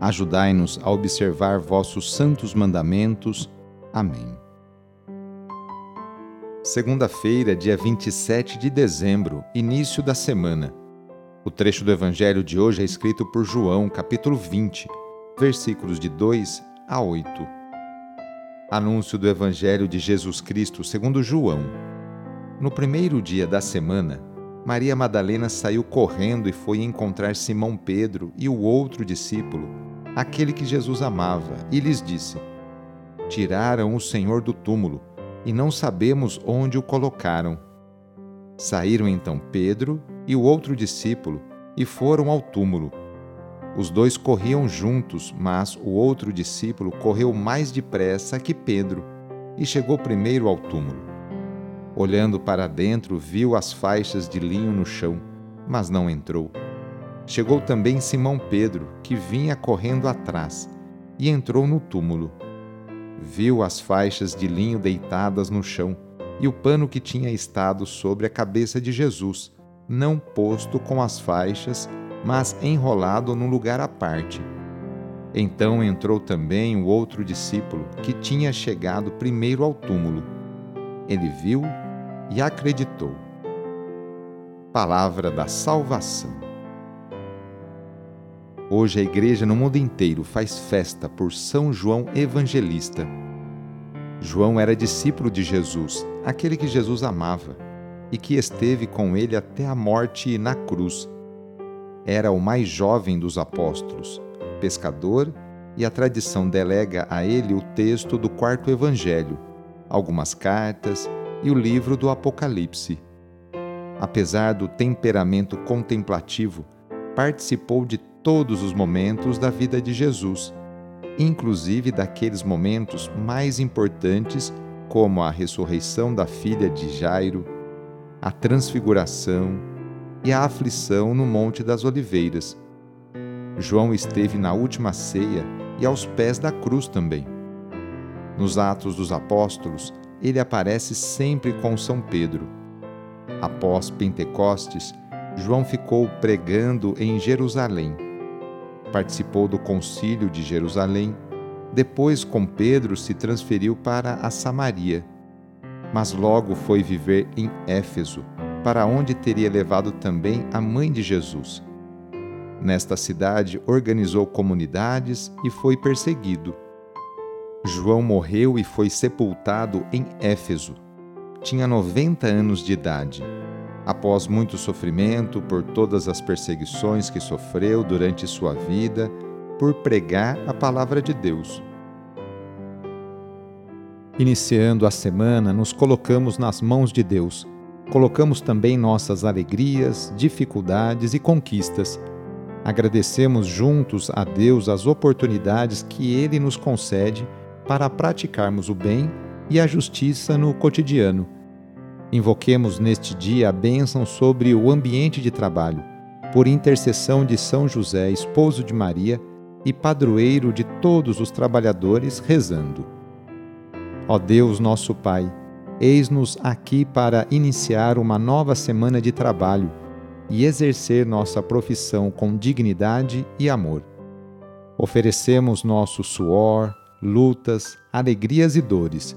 Ajudai-nos a observar vossos santos mandamentos. Amém. Segunda-feira, dia 27 de dezembro, início da semana. O trecho do Evangelho de hoje é escrito por João, capítulo 20, versículos de 2 a 8. Anúncio do Evangelho de Jesus Cristo segundo João. No primeiro dia da semana, Maria Madalena saiu correndo e foi encontrar Simão Pedro e o outro discípulo aquele que Jesus amava, e lhes disse: Tiraram o Senhor do túmulo, e não sabemos onde o colocaram. Saíram então Pedro e o outro discípulo e foram ao túmulo. Os dois corriam juntos, mas o outro discípulo correu mais depressa que Pedro e chegou primeiro ao túmulo. Olhando para dentro, viu as faixas de linho no chão, mas não entrou. Chegou também Simão Pedro, que vinha correndo atrás, e entrou no túmulo. Viu as faixas de linho deitadas no chão e o pano que tinha estado sobre a cabeça de Jesus, não posto com as faixas, mas enrolado num lugar à parte. Então entrou também o outro discípulo, que tinha chegado primeiro ao túmulo. Ele viu e acreditou. Palavra da Salvação. Hoje a igreja no mundo inteiro faz festa por São João Evangelista. João era discípulo de Jesus, aquele que Jesus amava e que esteve com ele até a morte na cruz. Era o mais jovem dos apóstolos, pescador, e a tradição delega a ele o texto do quarto evangelho, algumas cartas e o livro do Apocalipse. Apesar do temperamento contemplativo, participou de todos os momentos da vida de Jesus, inclusive daqueles momentos mais importantes, como a ressurreição da filha de Jairo, a transfiguração e a aflição no Monte das Oliveiras. João esteve na última ceia e aos pés da cruz também. Nos Atos dos Apóstolos, ele aparece sempre com São Pedro. Após Pentecostes, João ficou pregando em Jerusalém participou do Concílio de Jerusalém. Depois, com Pedro, se transferiu para a Samaria, mas logo foi viver em Éfeso, para onde teria levado também a mãe de Jesus. Nesta cidade, organizou comunidades e foi perseguido. João morreu e foi sepultado em Éfeso. Tinha 90 anos de idade após muito sofrimento por todas as perseguições que sofreu durante sua vida, por pregar a palavra de Deus. Iniciando a semana, nos colocamos nas mãos de Deus. Colocamos também nossas alegrias, dificuldades e conquistas. Agradecemos juntos a Deus as oportunidades que Ele nos concede para praticarmos o bem e a justiça no cotidiano Invoquemos neste dia a bênção sobre o ambiente de trabalho, por intercessão de São José, esposo de Maria e padroeiro de todos os trabalhadores, rezando. Ó Deus, nosso Pai, eis-nos aqui para iniciar uma nova semana de trabalho e exercer nossa profissão com dignidade e amor. Oferecemos nosso suor, lutas, alegrias e dores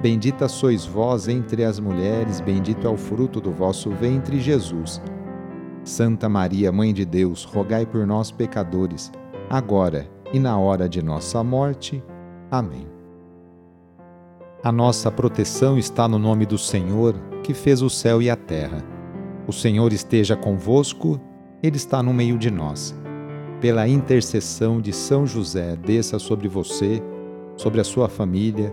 Bendita sois vós entre as mulheres, bendito é o fruto do vosso ventre, Jesus. Santa Maria, Mãe de Deus, rogai por nós, pecadores, agora e na hora de nossa morte. Amém. A nossa proteção está no nome do Senhor, que fez o céu e a terra. O Senhor esteja convosco, Ele está no meio de nós. Pela intercessão de São José, desça sobre você, sobre a sua família,